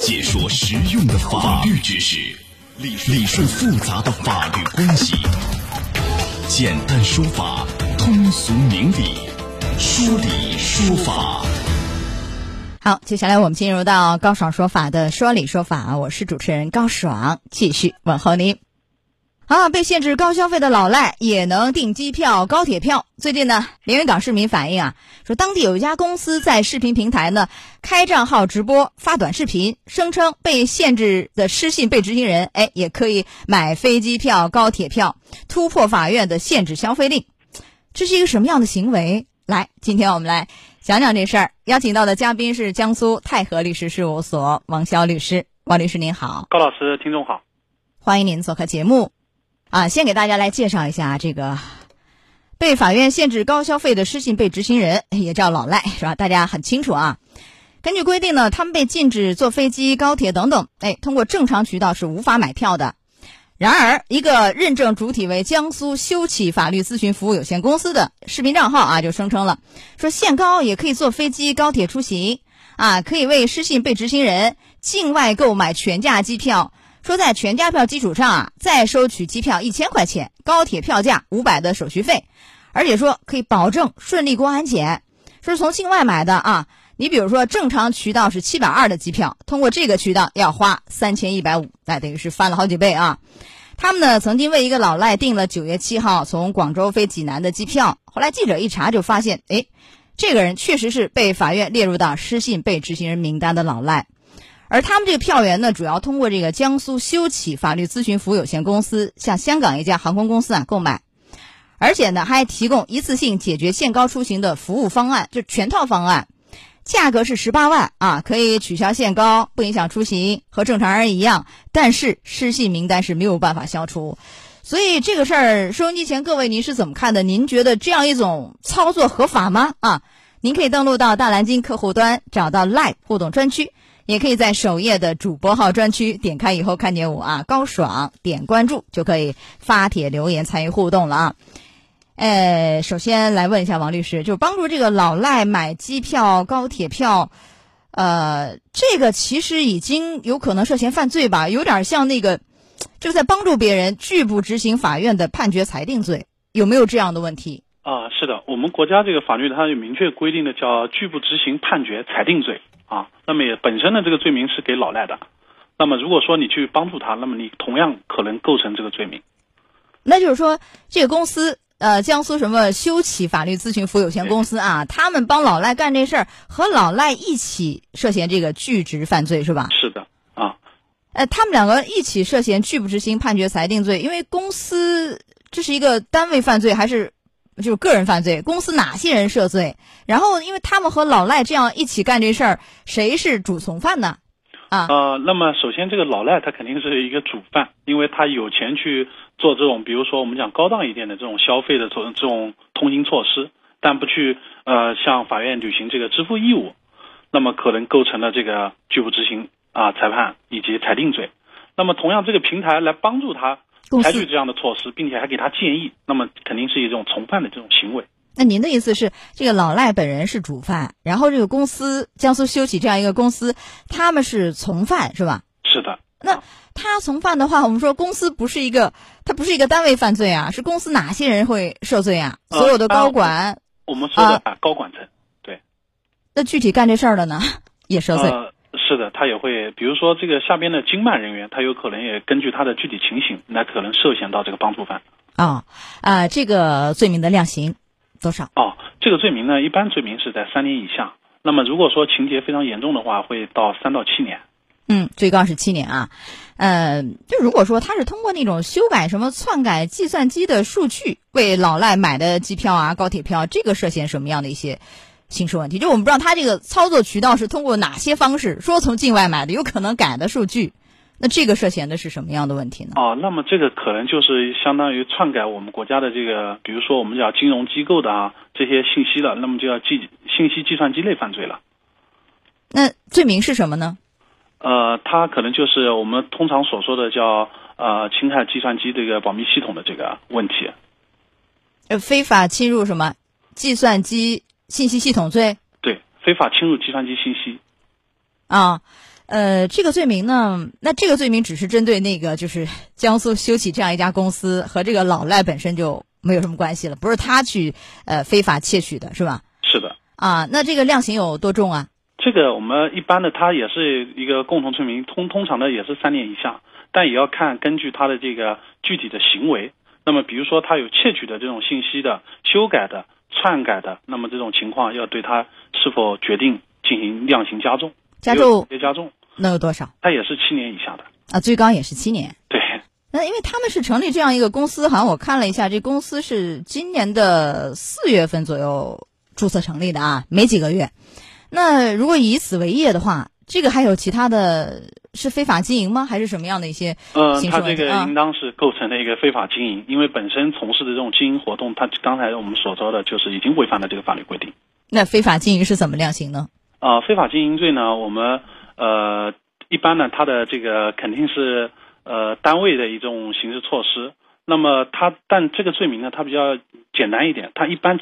解说实用的法律知识，理理顺复杂的法律关系，简单说法，通俗明理，说理说法。好，接下来我们进入到高爽说法的说理说法，我是主持人高爽，继续问候您。啊，被限制高消费的老赖也能订机票、高铁票。最近呢，连云港市民反映啊，说当地有一家公司在视频平台呢开账号直播发短视频，声称被限制的失信被执行人，哎，也可以买飞机票、高铁票，突破法院的限制消费令。这是一个什么样的行为？来，今天我们来讲讲这事儿。邀请到的嘉宾是江苏泰和律师事务所王潇律师。王律师您好，高老师，听众好，欢迎您做客节目。啊，先给大家来介绍一下这个被法院限制高消费的失信被执行人，也叫老赖，是吧？大家很清楚啊。根据规定呢，他们被禁止坐飞机、高铁等等，哎，通过正常渠道是无法买票的。然而，一个认证主体为江苏修启法律咨询服务有限公司的视频账号啊，就声称了，说限高也可以坐飞机、高铁出行啊，可以为失信被执行人境外购买全价机票。说在全家票基础上啊，再收取机票一千块钱，高铁票价五百的手续费，而且说可以保证顺利过安检。说是从境外买的啊，你比如说正常渠道是七百二的机票，通过这个渠道要花三千一百五，那等于是翻了好几倍啊。他们呢曾经为一个老赖订了九月七号从广州飞济南的机票，后来记者一查就发现，哎，这个人确实是被法院列入到失信被执行人名单的老赖。而他们这个票源呢，主要通过这个江苏修启法律咨询服务有限公司向香港一家航空公司啊购买，而且呢还提供一次性解决限高出行的服务方案，就全套方案，价格是十八万啊，可以取消限高，不影响出行，和正常人一样。但是失信名单是没有办法消除，所以这个事儿，收音机前各位您是怎么看的？您觉得这样一种操作合法吗？啊，您可以登录到大蓝鲸客户端，找到 Live 互动专区。也可以在首页的主播号专区点开以后看见我啊，高爽点关注就可以发帖留言参与互动了啊。呃，首先来问一下王律师，就帮助这个老赖买机票、高铁票，呃，这个其实已经有可能涉嫌犯罪吧？有点像那个，就在帮助别人拒不执行法院的判决裁定罪，有没有这样的问题？啊，是的，我们国家这个法律它有明确规定的，叫拒不执行判决裁定罪。啊，那么也本身的这个罪名是给老赖的，那么如果说你去帮助他，那么你同样可能构成这个罪名。那就是说，这个公司呃，江苏什么修启法律咨询服务有限公司啊，他们帮老赖干这事儿，和老赖一起涉嫌这个拒执犯罪是吧？是的，啊，呃，他们两个一起涉嫌拒不执行判决裁定罪，因为公司这是一个单位犯罪还是？就是个人犯罪，公司哪些人涉罪？然后，因为他们和老赖这样一起干这事儿，谁是主从犯呢？啊，呃，那么首先这个老赖他肯定是一个主犯，因为他有钱去做这种，比如说我们讲高档一点的这种消费的这种这种通行措施，但不去呃向法院履行这个支付义务，那么可能构成了这个拒不执行啊裁判以及裁定罪。那么同样，这个平台来帮助他。采取这样的措施，并且还给他建议，那么肯定是一种从犯的这种行为。那您的意思是，这个老赖本人是主犯，然后这个公司江苏修起这样一个公司，他们是从犯，是吧？是的。那他从犯的话，我们说公司不是一个，他不是一个单位犯罪啊，是公司哪些人会受罪啊？所有的高管，我们说的啊高管层，对。那具体干这事儿的呢，也受罪。是的，他也会，比如说这个下边的经办人员，他有可能也根据他的具体情形，来可能涉嫌到这个帮助犯。啊啊，这个罪名的量刑多少？哦，这个罪名呢，一般罪名是在三年以下。那么如果说情节非常严重的话，会到三到七年。嗯，最高是七年啊。呃，就如果说他是通过那种修改什么篡改计算机的数据为老赖买的机票啊、高铁票，这个涉嫌什么样的一些？刑事问题，就我们不知道他这个操作渠道是通过哪些方式，说从境外买的，有可能改的数据，那这个涉嫌的是什么样的问题呢？哦，那么这个可能就是相当于篡改我们国家的这个，比如说我们叫金融机构的啊这些信息了，那么就要计信息计算机类犯罪了。那罪名是什么呢？呃，它可能就是我们通常所说的叫呃侵害计算机这个保密系统的这个问题。呃，非法侵入什么计算机？信息系统罪，对，非法侵入计算机信息，啊，呃，这个罪名呢，那这个罪名只是针对那个就是江苏修起这样一家公司，和这个老赖本身就没有什么关系了，不是他去呃非法窃取的，是吧？是的。啊，那这个量刑有多重啊？这个我们一般的，它也是一个共同罪名，通通常的也是三年以下，但也要看根据他的这个具体的行为。那么，比如说他有窃取的这种信息的、修改的、篡改的，那么这种情况要对他是否决定进行量刑加重，加重别加重，能有多少？他也是七年以下的啊，最高也是七年。对。那因为他们是成立这样一个公司，好像我看了一下，这公司是今年的四月份左右注册成立的啊，没几个月。那如果以此为业的话，这个还有其他的是非法经营吗？还是什么样的一些？呃，他这个应当是构成了一个非法经营，因为本身从事的这种经营活动，他刚才我们所说的就是已经违反了这个法律规定。那非法经营是怎么量刑呢？啊，非法经营罪呢，我们呃一般呢，它的这个肯定是呃单位的一种刑事措施。那么它但这个罪名呢，它比较简单一点，它一般。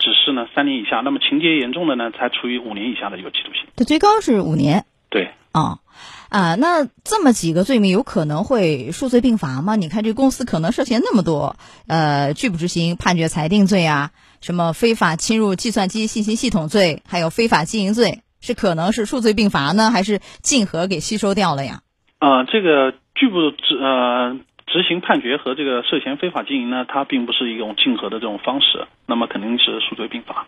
只是呢三年以下，那么情节严重的呢，才处以五年以下的有期徒刑。它最高是五年。对。啊，啊，那这么几个罪名有可能会数罪并罚吗？你看这公司可能涉嫌那么多，呃，拒不执行判决裁定罪啊，什么非法侵入计算机信息系统罪，还有非法经营罪，是可能是数罪并罚呢，还是竞合给吸收掉了呀？啊，这个拒不执呃。执行判决和这个涉嫌非法经营呢，它并不是一种竞合的这种方式，那么肯定是数罪并罚。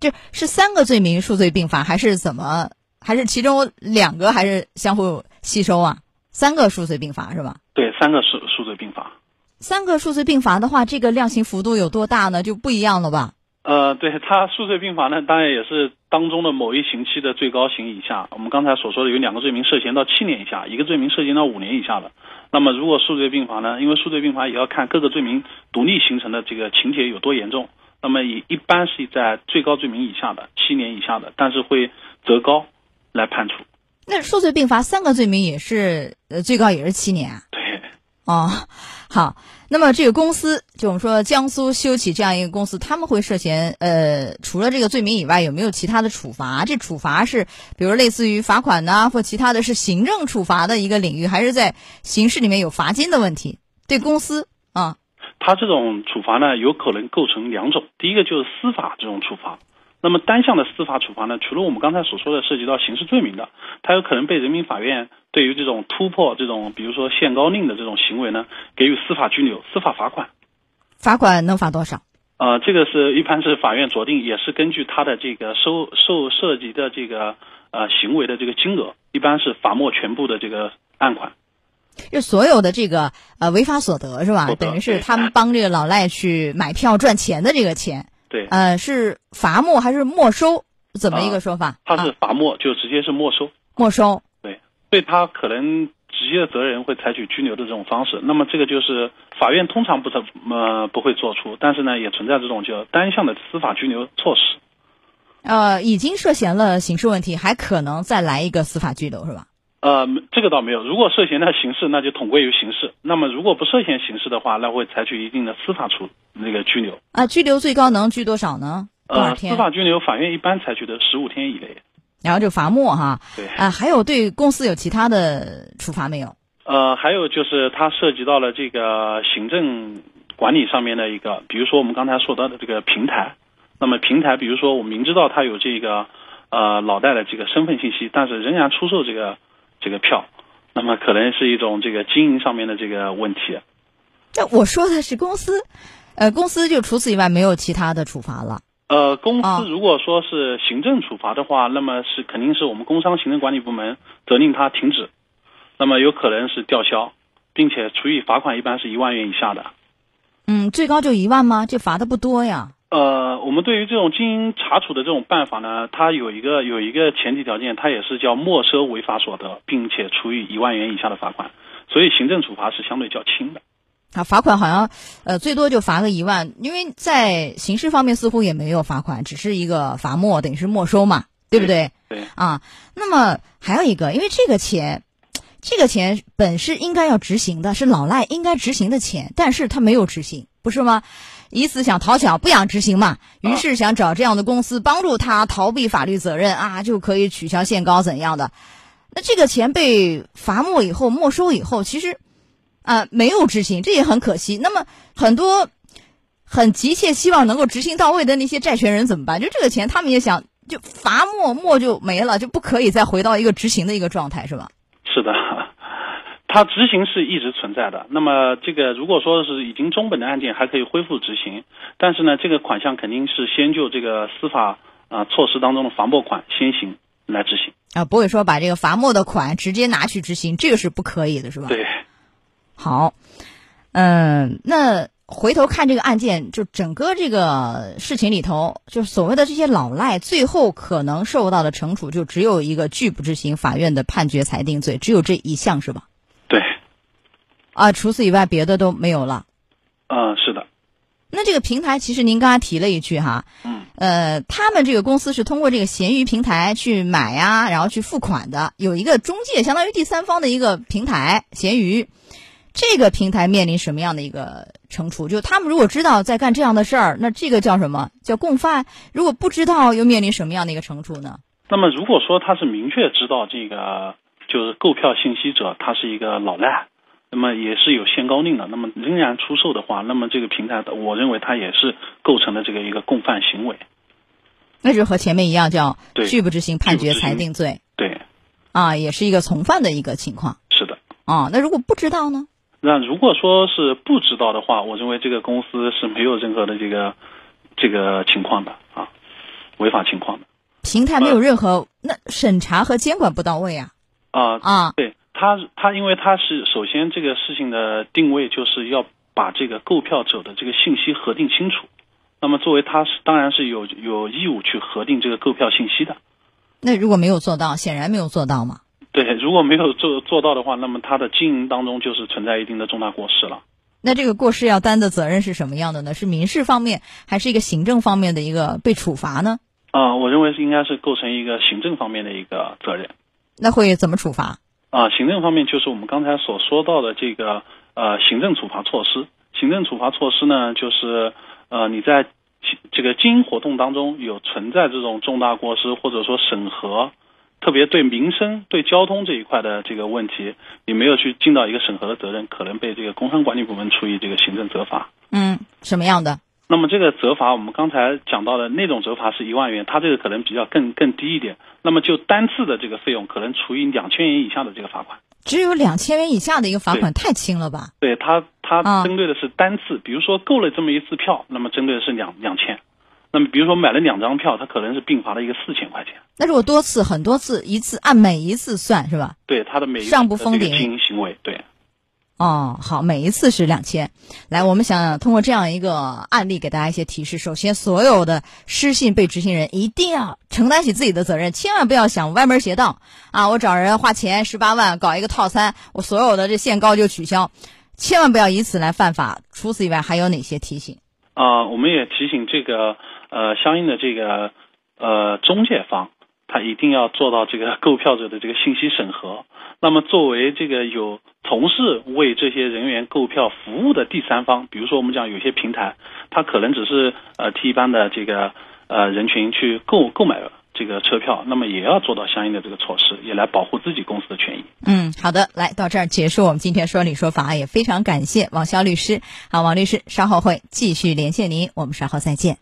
就是三个罪名数罪并罚，还是怎么？还是其中两个还是相互吸收啊？三个数罪并罚是吧？对，三个数数罪并罚。三个数罪并罚的话，这个量刑幅度有多大呢？就不一样了吧？呃，对，它数罪并罚呢，当然也是当中的某一刑期的最高刑以下。我们刚才所说的有两个罪名涉嫌到七年以下，一个罪名涉嫌到五年以下的。那么，如果数罪并罚呢？因为数罪并罚也要看各个罪名独立形成的这个情节有多严重。那么，一一般是在最高罪名以下的七年以下的，但是会择高来判处。那数罪并罚三个罪名也是呃最高也是七年啊？对。哦，好。那么这个公司，就我们说江苏修起这样一个公司，他们会涉嫌呃，除了这个罪名以外，有没有其他的处罚？这处罚是，比如类似于罚款呐，或其他的是行政处罚的一个领域，还是在刑事里面有罚金的问题？对公司啊，他这种处罚呢，有可能构成两种，第一个就是司法这种处罚。那么单项的司法处罚呢？除了我们刚才所说的涉及到刑事罪名的，它有可能被人民法院对于这种突破这种，比如说限高令的这种行为呢，给予司法拘留、司法罚款。罚款能罚多少？呃，这个是一般是法院酌定，也是根据他的这个收受涉及的这个呃行为的这个金额，一般是罚没全部的这个案款。就所有的这个呃违法所得是吧？等于是他们帮这个老赖去买票赚钱的这个钱。对，呃，是罚没还是没收？怎么一个说法？他是罚没，就直接是没收。没收。对，对他可能直接的责任会采取拘留的这种方式。那么这个就是法院通常不怎么不会做出，但是呢，也存在这种叫单向的司法拘留措施。呃，已经涉嫌了刑事问题，还可能再来一个司法拘留，是吧？呃，这个倒没有。如果涉嫌的刑事，那就统归于刑事。那么如果不涉嫌刑事的话，那会采取一定的司法处那个拘留。啊，拘留最高能拘多少呢？呃，司法拘留，法院一般采取的十五天以内。然后就罚没哈。对。啊，还有对公司有其他的处罚没有？呃，还有就是它涉及到了这个行政管理上面的一个，比如说我们刚才说到的这个平台。那么平台，比如说我明知道他有这个呃老戴的这个身份信息，但是仍然出售这个。这个票，那么可能是一种这个经营上面的这个问题。那我说的是公司，呃，公司就除此以外没有其他的处罚了。呃，公司如果说是行政处罚的话，那么是肯定是我们工商行政管理部门责令他停止，那么有可能是吊销，并且处以罚款，一般是一万元以下的。嗯，最高就一万吗？这罚的不多呀。呃，我们对于这种经营查处的这种办法呢，它有一个有一个前提条件，它也是叫没收违法所得，并且处以一万元以下的罚款，所以行政处罚是相对较轻的。啊，罚款好像呃最多就罚个一万，因为在刑事方面似乎也没有罚款，只是一个罚没，等于是没收嘛，对不对？对。啊，那么还有一个，因为这个钱，这个钱本是应该要执行的，是老赖应该执行的钱，但是他没有执行，不是吗？以此想讨巧，不想执行嘛，于是想找这样的公司帮助他逃避法律责任啊，就可以取消限高怎样的？那这个钱被罚没以后、没收以后，其实啊没有执行，这也很可惜。那么很多很急切希望能够执行到位的那些债权人怎么办？就这个钱，他们也想就罚没没就没了，就不可以再回到一个执行的一个状态，是吧？是的。它执行是一直存在的。那么，这个如果说是已经中本的案件，还可以恢复执行。但是呢，这个款项肯定是先就这个司法啊措施当中的罚没款先行来执行啊，不会说把这个罚没的款直接拿去执行，这个是不可以的，是吧？对。好，嗯，那回头看这个案件，就整个这个事情里头，就所谓的这些老赖，最后可能受到的惩处就只有一个拒不执行法院的判决裁定罪，只有这一项，是吧？啊，除此以外，别的都没有了。嗯，是的。那这个平台，其实您刚才提了一句哈，嗯，呃，他们这个公司是通过这个闲鱼平台去买呀，然后去付款的，有一个中介，相当于第三方的一个平台，闲鱼。这个平台面临什么样的一个惩处？就他们如果知道在干这样的事儿，那这个叫什么叫共犯？如果不知道，又面临什么样的一个惩处呢？那么，如果说他是明确知道这个就是购票信息者，他是一个老赖。那么也是有限高令的，那么仍然出售的话，那么这个平台的，我认为它也是构成了这个一个共犯行为。那就和前面一样，叫拒不执行判决裁定罪。对，啊，也是一个从犯的一个情况。是的。啊，那如果不知道呢？那如果说是不知道的话，我认为这个公司是没有任何的这个这个情况的啊，违法情况的。平台没有任何那审查和监管不到位啊。啊啊，对。他他，因为他是首先这个事情的定位就是要把这个购票者的这个信息核定清楚，那么作为他是当然是有有义务去核定这个购票信息的。那如果没有做到，显然没有做到嘛。对，如果没有做做到的话，那么他的经营当中就是存在一定的重大过失了。那这个过失要担的责任是什么样的呢？是民事方面还是一个行政方面的一个被处罚呢？啊，我认为是应该是构成一个行政方面的一个责任。那会怎么处罚？啊，行政方面就是我们刚才所说到的这个呃行政处罚措施。行政处罚措施呢，就是呃你在这个经营活动当中有存在这种重大过失，或者说审核，特别对民生、对交通这一块的这个问题，你没有去尽到一个审核的责任，可能被这个工商管理部门处以这个行政责罚。嗯，什么样的？那么这个责罚，我们刚才讲到的那种责罚是一万元，它这个可能比较更更低一点。那么就单次的这个费用，可能处以两千元以下的这个罚款。只有两千元以下的一个罚款，太轻了吧？对它，它针对的是单次，比如说购了这么一次票，那么针对的是两两千。那么比如说买了两张票，它可能是并罚了一个四千块钱。那如果多次、很多次，一次按每一次算是吧？对，它的每一上不封顶经营行为，对。哦，好，每一次是两千。来，我们想通过这样一个案例给大家一些提示。首先，所有的失信被执行人一定要承担起自己的责任，千万不要想歪门邪道啊！我找人花钱十八万搞一个套餐，我所有的这限高就取消，千万不要以此来犯法。除此以外，还有哪些提醒？啊，我们也提醒这个呃相应的这个呃中介方，他一定要做到这个购票者的这个信息审核。那么，作为这个有从事为这些人员购票服务的第三方，比如说我们讲有些平台，它可能只是呃替一般的这个呃人群去购购买这个车票，那么也要做到相应的这个措施，也来保护自己公司的权益。嗯，好的，来到这儿结束我们今天说理说法，也非常感谢王潇律师。好，王律师稍后会继续连线您，我们稍后再见。